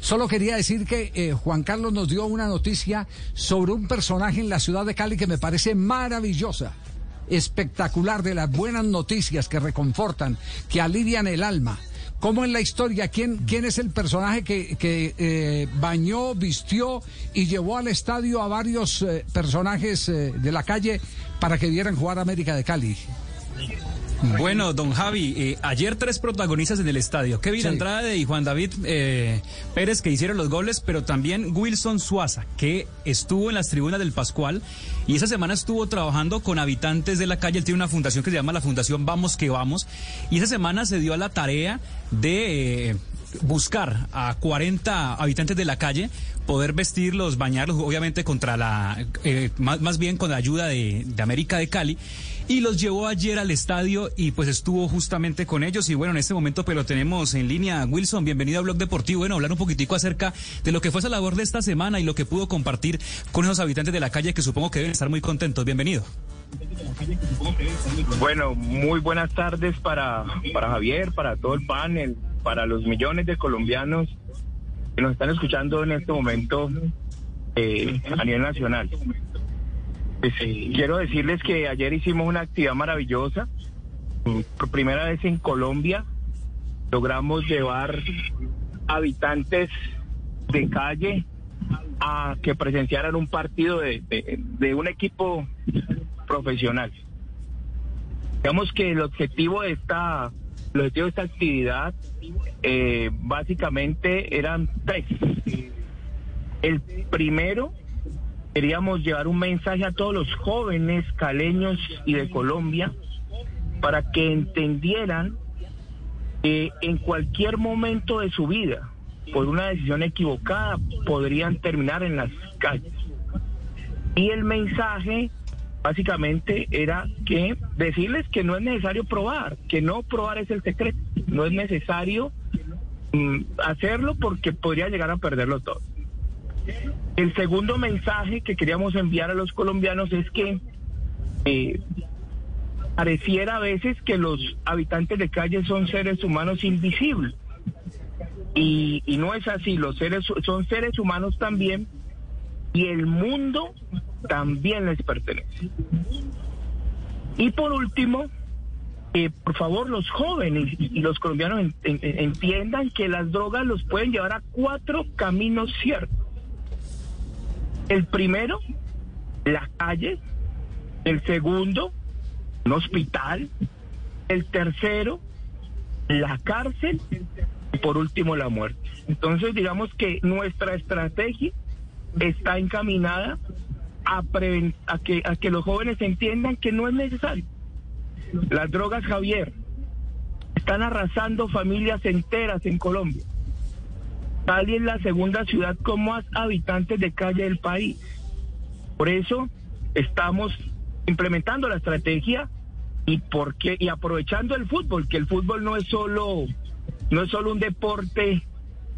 Solo quería decir que eh, Juan Carlos nos dio una noticia sobre un personaje en la ciudad de Cali que me parece maravillosa. espectacular de las buenas noticias que reconfortan, que alivian el alma. ¿Cómo en la historia? ¿Quién, quién es el personaje que, que eh, bañó, vistió y llevó al estadio a varios eh, personajes de la calle para que vieran jugar América de Cali? Bueno, don Javi, eh, ayer tres protagonistas en el estadio. Kevin Sí. Andrade y Juan David eh, Pérez que hicieron los goles, pero también Wilson Suaza, que estuvo en las tribunas del Pascual y esa semana estuvo trabajando con habitantes de la calle. Él tiene una fundación que se llama la Fundación Vamos que Vamos. Y esa semana se dio a la tarea de... eh, buscar a 40 habitantes de la calle, poder vestirlos, bañarlos, obviamente contra la, eh, más, más bien con la ayuda de, de América de Cali, y los llevó ayer al estadio y pues estuvo justamente con ellos. Y bueno, en este momento pues lo tenemos en línea. Wilson, bienvenido a Blog Deportivo. Bueno, hablar un poquitico acerca de lo que fue esa labor de esta semana y lo que pudo compartir con esos habitantes de la calle que supongo que deben estar muy contentos. Bienvenido. Bueno, muy buenas tardes para, para Javier, para todo el panel, para los millones de colombianos que nos están escuchando en este momento eh, a nivel nacional. Pues, eh, quiero decirles que ayer hicimos una actividad maravillosa. Por primera vez en Colombia logramos llevar habitantes de calle a que presenciaran un partido de un equipo profesional. Digamos que el objetivo de esta, el objetivo de esta actividad eh, básicamente eran tres. El primero, queríamos llevar un mensaje a todos los jóvenes caleños y de Colombia para que entendieran que en cualquier momento de su vida, por una decisión equivocada, podrían terminar en las calles. Y el mensaje básicamente era que decirles que no es necesario probar, que no probar es el secreto, no es necesario mm, hacerlo porque podría llegar a perderlo todo. El segundo mensaje que queríamos enviar a los colombianos es que eh, pareciera a veces que los habitantes de calle son seres humanos invisibles. Y, no es así, los seres son seres humanos también y el mundo también les pertenece. Y por último, eh, por favor, los jóvenes y los colombianos en- en- en- entiendan que las drogas los pueden llevar a cuatro caminos ciertos. El primero, la calle. El segundo, un hospital. El tercero, la cárcel. Y por último, la muerte. Entonces, digamos que nuestra estrategia está encaminada a, a que los jóvenes entiendan que no es necesario. Las drogas, Javier, están arrasando familias enteras en Colombia. Cali es la segunda ciudad con más habitantes de calle del país. Por eso estamos implementando la estrategia y porque y aprovechando el fútbol, que el fútbol no es solo no es solo un deporte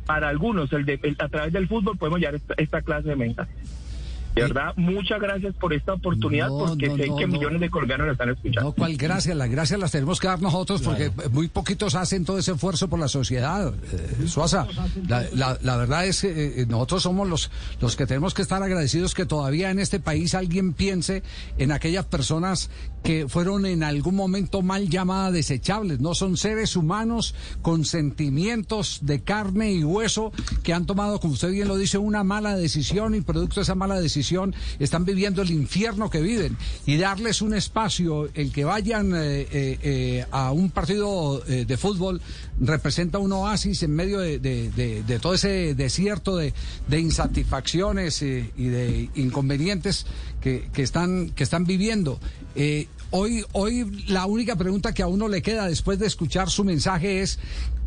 para algunos, a través del fútbol podemos llevar esta, esta clase de mensajes. De verdad, muchas gracias por esta oportunidad, No, porque no, sé no, que millones de colombianos la están escuchando. No, cuál gracias, las gracias las tenemos que dar nosotros porque muy poquitos hacen todo ese esfuerzo por la sociedad. Eh, Suaza, la, la- la verdad es que eh, nosotros somos los, los que tenemos que estar agradecidos que todavía en este país alguien piense en aquellas personas que fueron en algún momento mal llamadas desechables. No son seres humanos con sentimientos de carne y hueso que han tomado, como usted bien lo dice, una mala decisión y producto de esa mala decisión están viviendo el infierno que viven. Y darles un espacio, el que vayan eh, eh, eh, a un partido de fútbol representa un oasis en medio de, todo ese desierto de, insatisfacciones y de inconvenientes que, que están, que están viviendo. Hoy, hoy la única pregunta que a uno le queda después de escuchar su mensaje es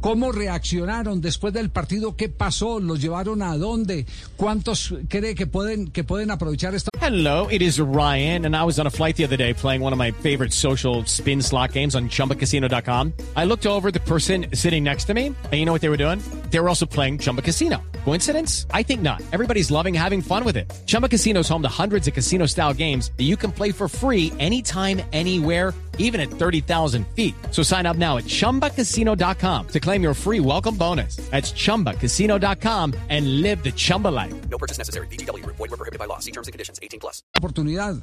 ¿Cómo reaccionaron después del partido? ¿Qué pasó? ¿Los llevaron a dónde? ¿Cuántos cree que pueden, que pueden aprovechar esta? Hello, it is Ryan, and I was on a flight the other day playing one of my favorite social spin slot games on chumbacasino.com. I looked over the person sitting next to me, and you know what they were doing? They were also playing Chumba Casino. Coincidence? I think not. Everybody's loving having fun with it. Chumba Casino is home to hundreds of casino style games that you can play for free anytime, anywhere, even at 30,000 feet. So sign up now at chumbacasino.com to claim your free welcome bonus. That's chumbacasino.com and live the Chumba life. No purchase necessary. BGW. Void were prohibited by law. See terms and conditions. 18 plus. oportunidad?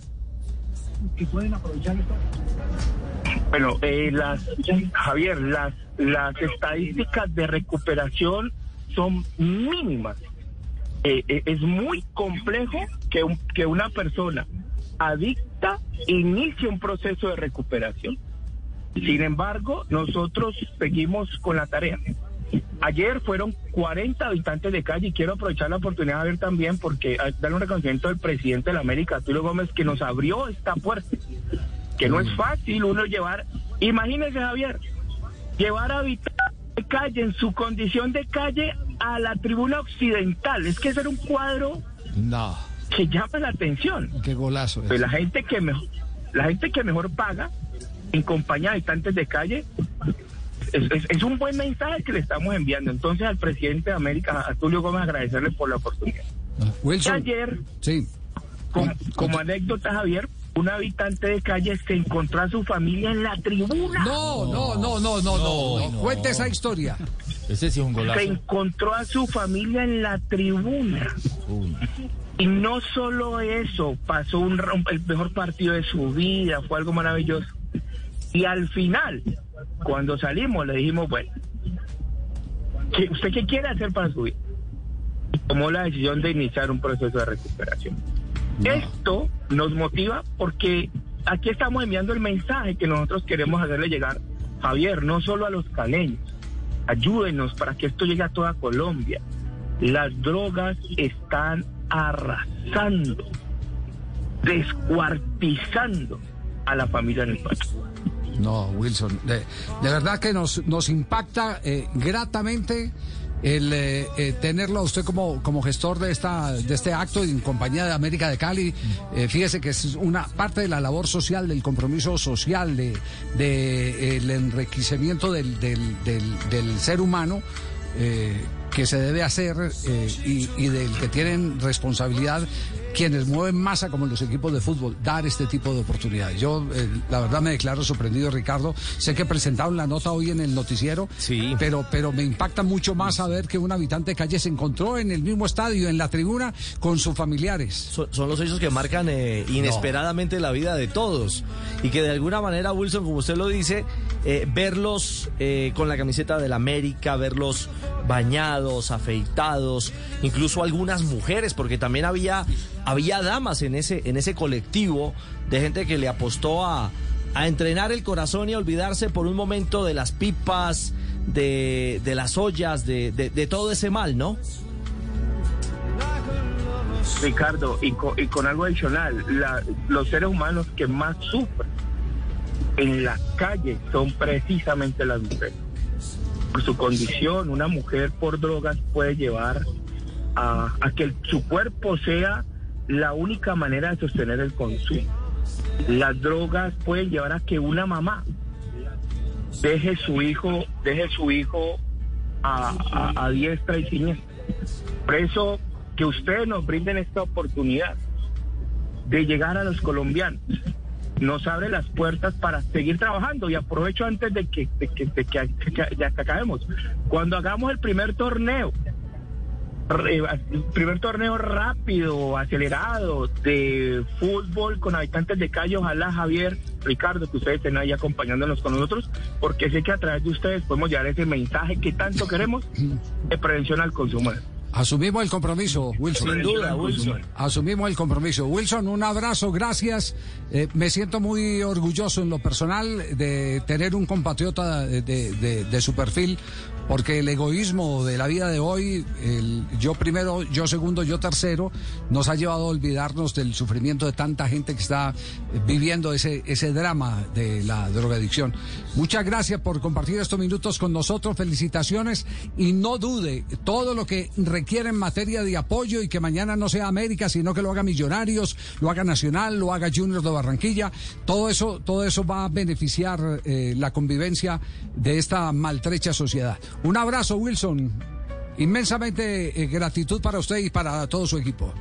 Bueno, eh, las, Javier, las, las estadísticas de recuperación son mínimas. Eh, eh, es muy complejo que, un- que una persona adicta inicie un proceso de recuperación. Sin embargo, nosotros seguimos con la tarea. Ayer fueron 40 habitantes de calle y quiero aprovechar la oportunidad de ver también porque que darle un reconocimiento al presidente de la América, Tulio Gómez, que nos abrió esta puerta. Que no es fácil uno llevar, imagínese Javier, llevar a habitantes de calle en su condición de calle a la tribuna occidental. Es que ese era un cuadro No, que llama la atención. qué golazo. Pues la gente que mejor, la gente que mejor paga en compañía de habitantes de calle es, es- es un buen mensaje que le estamos enviando. Entonces al presidente de América, a Tulio Gómez, agradecerle por la oportunidad. Wilson. ayer, Sí. como, anécdota, Javier, un habitante de calle se encontró a su familia en la tribuna. No, no, no, no, no, no, no. Cuente esa historia. Ese sí es un golazo. Se encontró a su familia en la tribuna. Y no solo eso, pasó un, el mejor partido de su vida, fue algo maravilloso. Y al final, cuando salimos, le dijimos, bueno, ¿qué- ¿usted qué quiere hacer para su vida? Y tomó la decisión de iniciar un proceso de recuperación. Esto nos motiva porque aquí estamos enviando el mensaje que nosotros queremos hacerle llegar, Javier, no solo a los caleños, ayúdenos para que esto llegue a toda Colombia. Las drogas están arrasando, descuartizando a la familia en el país. No, Wilson, de, de verdad que nos, nos impacta eh, gratamente el eh, eh, tenerlo usted como, como gestor de esta de este acto en compañía de América de Cali. Eh, fíjese que es una parte de la labor social, del compromiso social, de, de, el enriquecimiento del, del, del, del ser humano. Que se debe hacer eh, y, y del que tienen responsabilidad quienes mueven masa como los equipos de fútbol, dar este tipo de oportunidades. Yo, eh, la verdad, me declaro sorprendido, Ricardo. Sé que presentaron la nota hoy en el noticiero, Sí. pero, pero me impacta mucho más saber que un habitante de calle se encontró en el mismo estadio, en la tribuna, con sus familiares. Son, son los hechos que marcan eh, inesperadamente la vida de todos. Y que de alguna manera, Wilson, como usted lo dice, verlos con la camiseta del América, verlos bañados, afeitados, incluso algunas mujeres, porque también había, había damas en ese, en ese colectivo de gente que le apostó a, a entrenar el corazón y a olvidarse por un momento de las pipas, de, de las ollas, de, de- todo ese mal, ¿no? Ricardo, y con, algo adicional, los seres humanos que más sufren en la calle son precisamente las mujeres. Su condición, una mujer por drogas puede llevar a, que su cuerpo sea la única manera de sostener el consumo. Las drogas pueden llevar a que una mamá deje su hijo, deje su hijo a diestra y siniestra. Por eso que ustedes nos brinden esta oportunidad de llegar a los colombianos. Nos abre las puertas para seguir trabajando y aprovecho antes de que, de que, de que- que- que- acabemos. Cuando hagamos el primer torneo, el primer torneo rápido, acelerado de fútbol con habitantes de calle, ojalá Javier, Ricardo, que ustedes estén ahí acompañándonos con nosotros, porque sé que a través de ustedes podemos llevar ese mensaje que tanto queremos de prevención al consumo. Asumimos el compromiso, Wilson. Sin duda, Wilson. Asumimos el compromiso. Wilson, un abrazo, gracias. Eh, me siento muy orgulloso en lo personal de tener un compatriota de, de- de su perfil, porque el egoísmo de la vida de hoy, el yo primero, yo segundo, yo tercero, nos ha llevado a olvidarnos del sufrimiento de tanta gente que está viviendo ese, ese drama de la drogadicción. Muchas gracias por compartir estos minutos con nosotros, felicitaciones y no dude, todo lo que requiere en materia de apoyo y que mañana no sea América, sino que lo haga Millonarios, lo haga Nacional, lo haga Juniors de Barranquilla, todo eso, todo eso va a beneficiar eh, la convivencia de esta maltrecha sociedad. Un abrazo, Wilson. Inmensamente eh, gratitud para usted y para todo su equipo.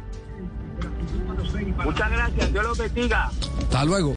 Muchas gracias, Dios los bendiga. Hasta luego.